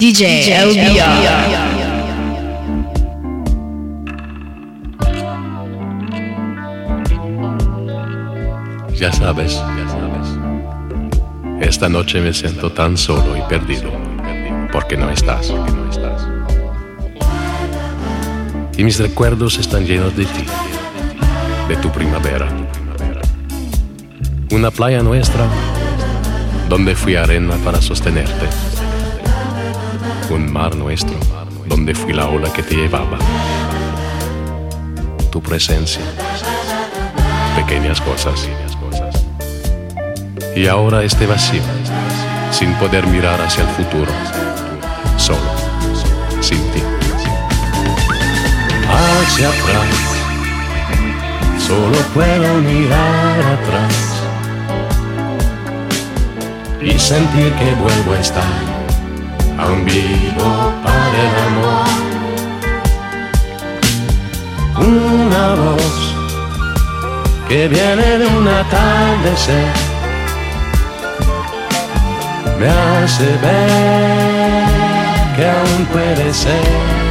DJ, LBR. Ya sabes, ya sabes. Esta noche me siento tan solo y perdido porque no estás. Y mis recuerdos están llenos de ti, de tu primavera. Una playa nuestra donde fui arena para sostenerte. Un mar nuestro donde fui la ola que te llevaba. Tu presencia. Pequeñas cosas. Y ahora este vacío, sin poder mirar hacia el futuro, solo, sin ti. Hacia atrás, solo puedo mirar atrás y sentir que vuelvo a estar aún vivo para el amor. Una voz que viene de un atardecer me hace ver que aún puede ser.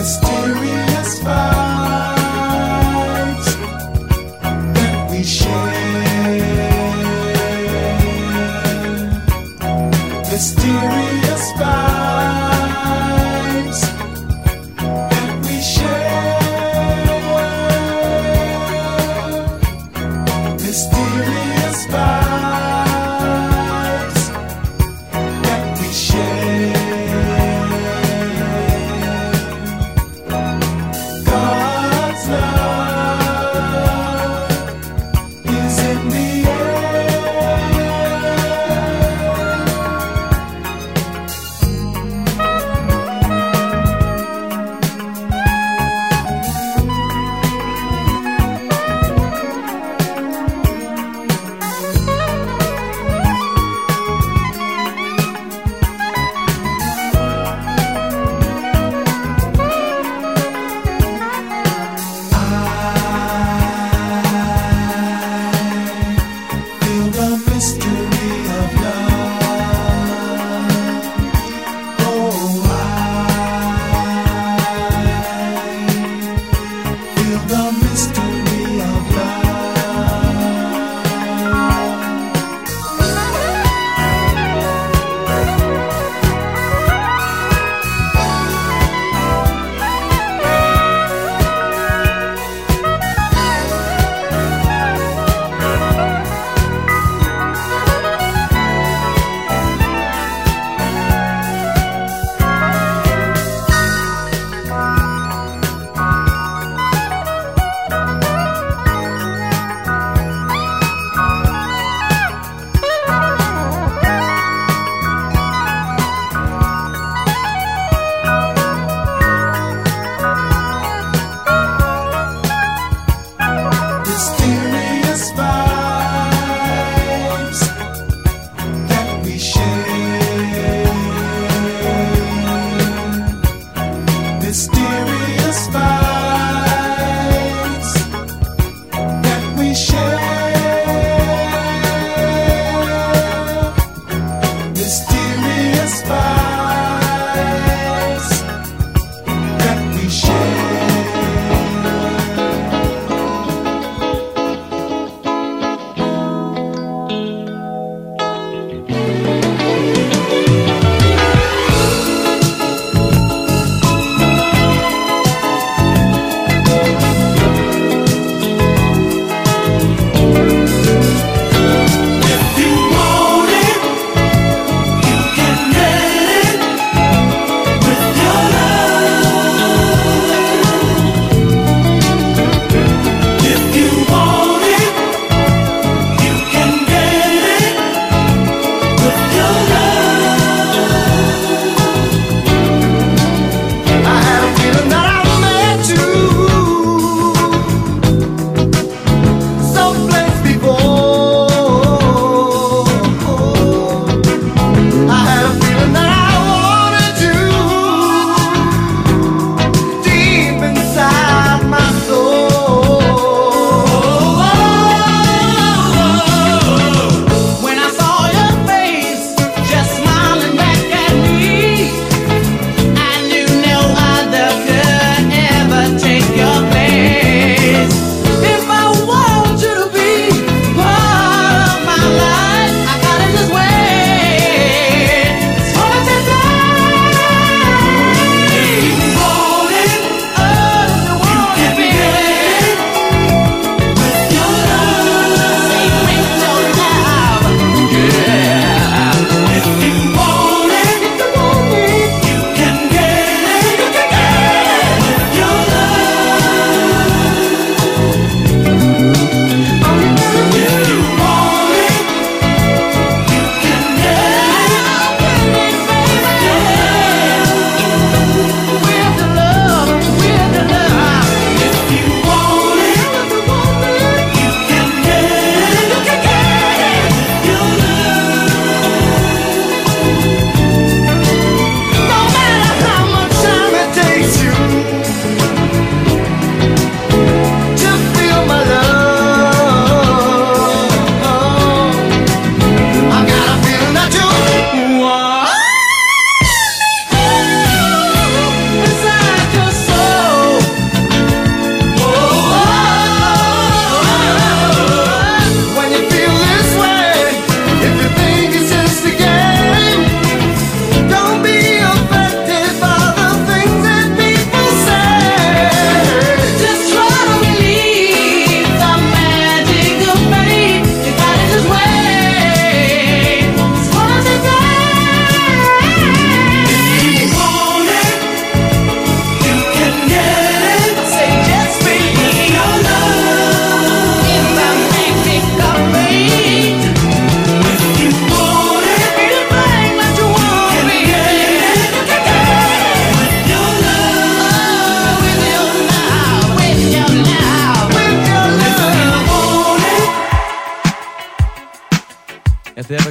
mysterious fire.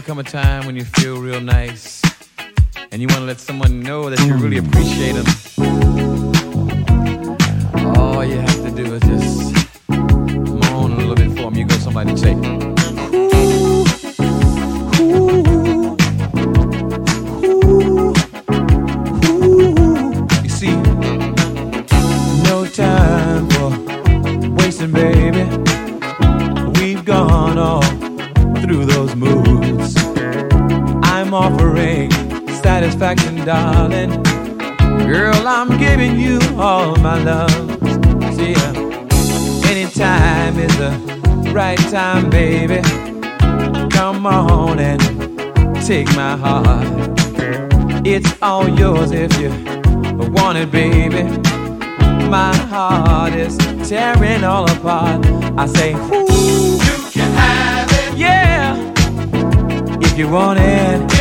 Come a time when you feel real nice and you want to let someone know that you really appreciate them, all you have to do is just moan a little bit for them. You go somebody say, satisfaction, darling. Girl, I'm giving you all my love. See, uh, anytime is the right time, baby. Come on and take my heart. It's all yours if you want it, baby. My heart is tearing all apart. I say, Ooh, You can have it yeah. If you want it,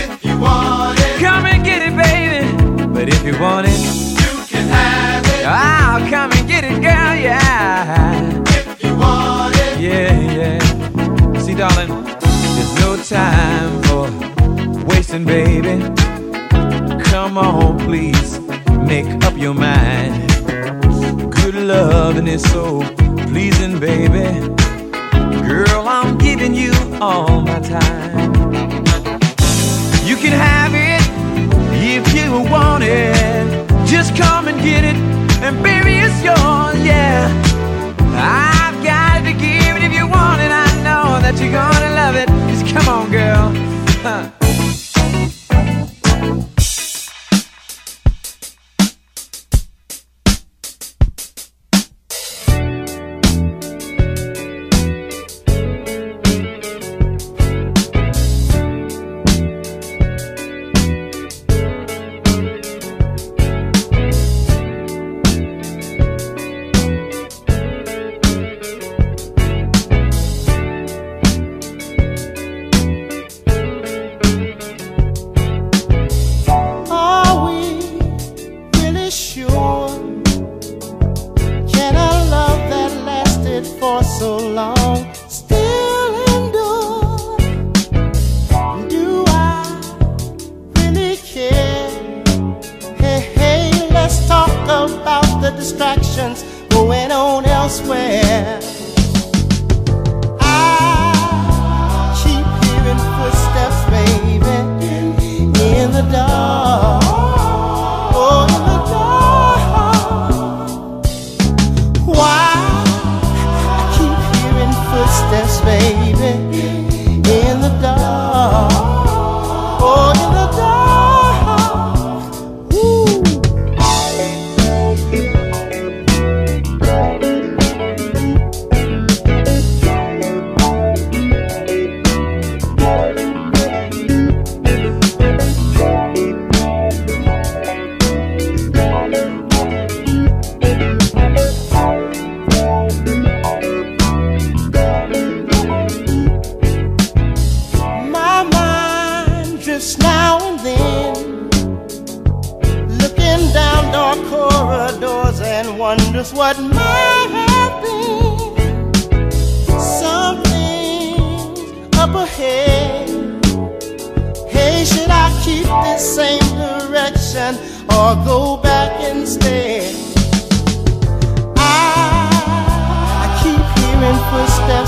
But if you want it, You can have it I'll come and get it, girl, yeah. if you want it. Yeah, yeah. See, darling, there's no time for wasting, baby. Come on, please, make up your mind. Good loving is so pleasing, baby. Girl, I'm giving you all my time. You can have it if you want it. Just come and get it, mind now and then, looking down dark corridors and wonders what might have been. Something up ahead. Hey, should I keep this same direction or go back instead? I, I keep hearing footsteps,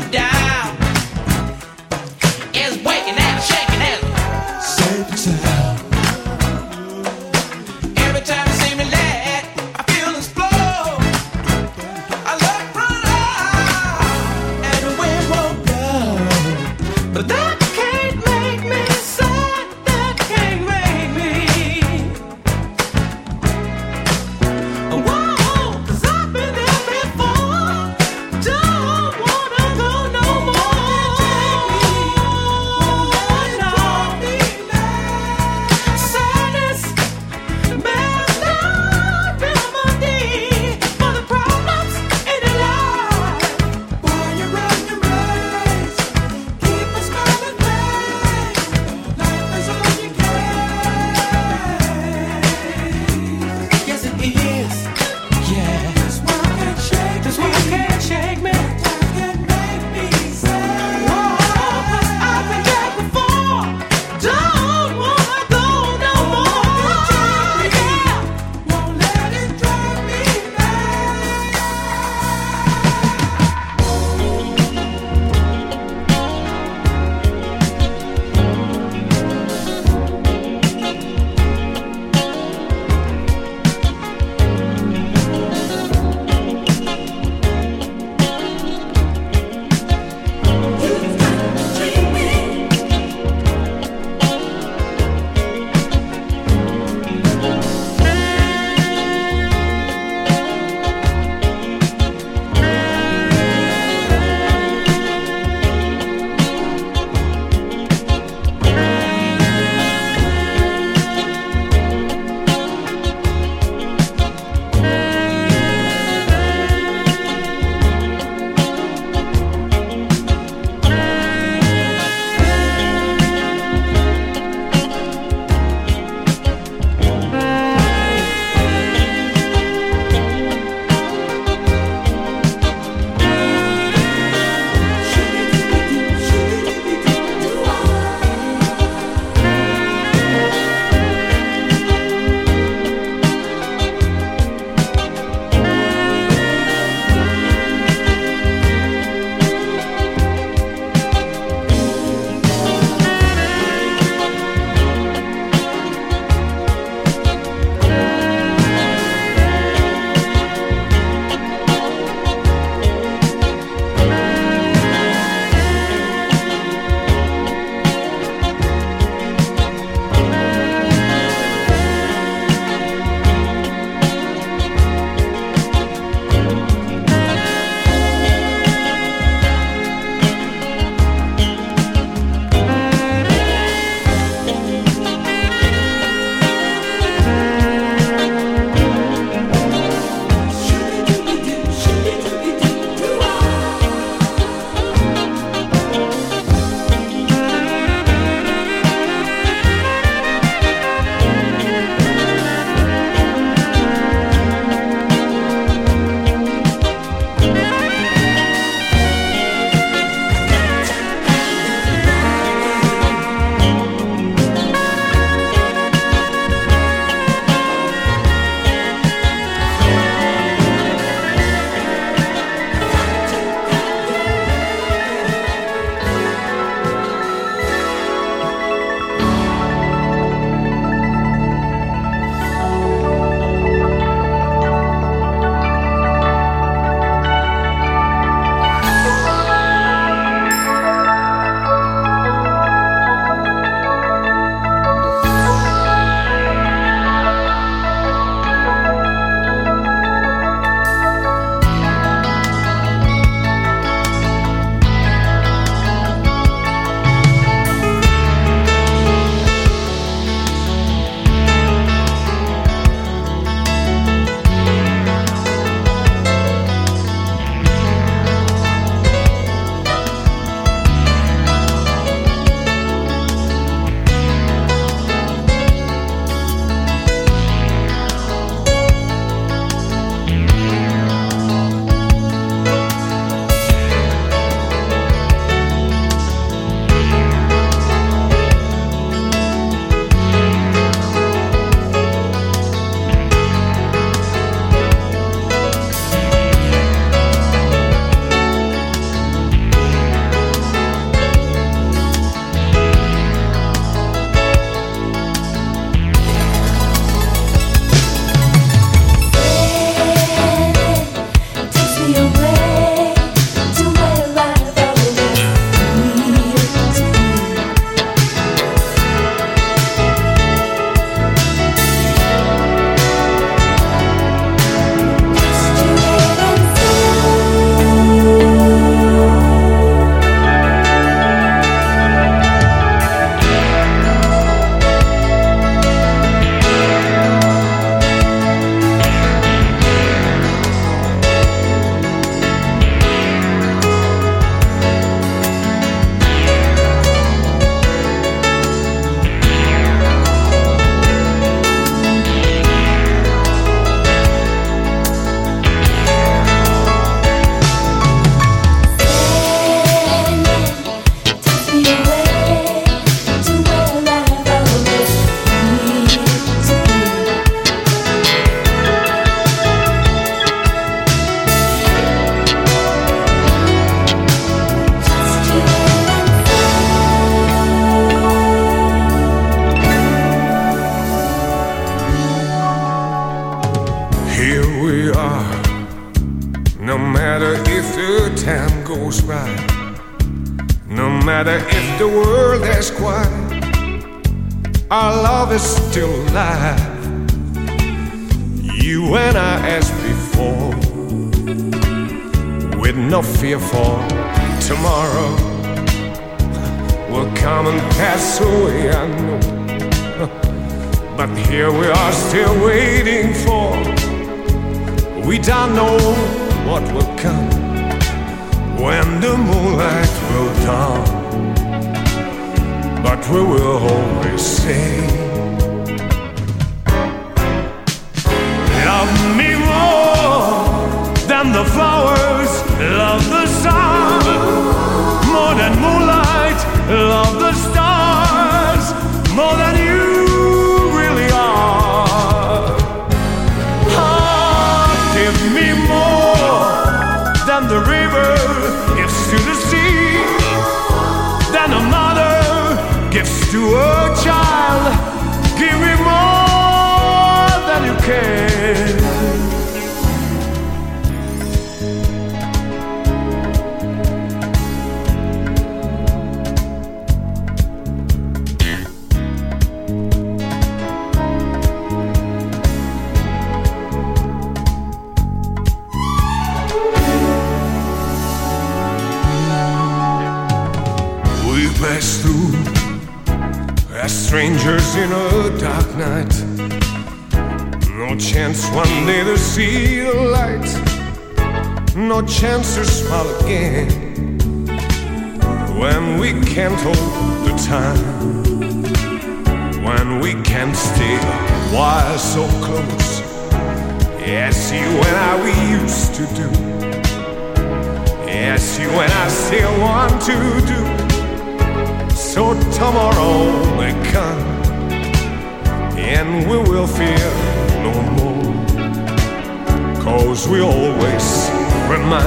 going down. chance to smile again when we can't hold the time when we can't stay why so close. Yes, you and I we used to do. Yes, you and I still want to do. So tomorrow may come and we will fear no more. Cause we always remind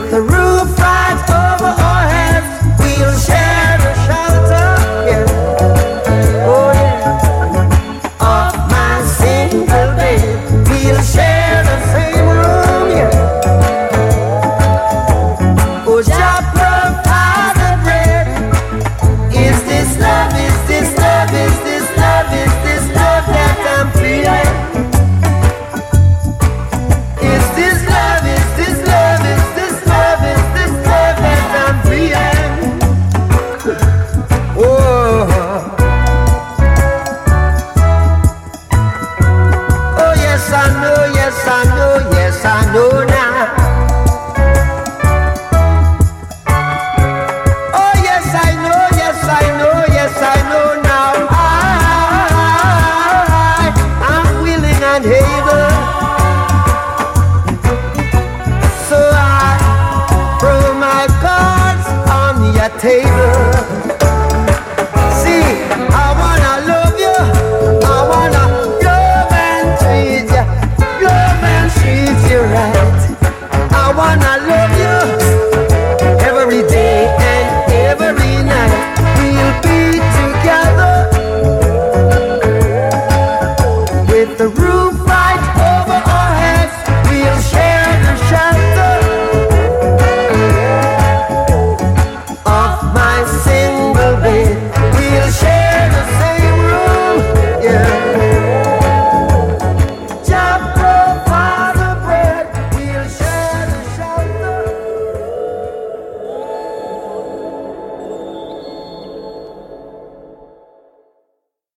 with the roof.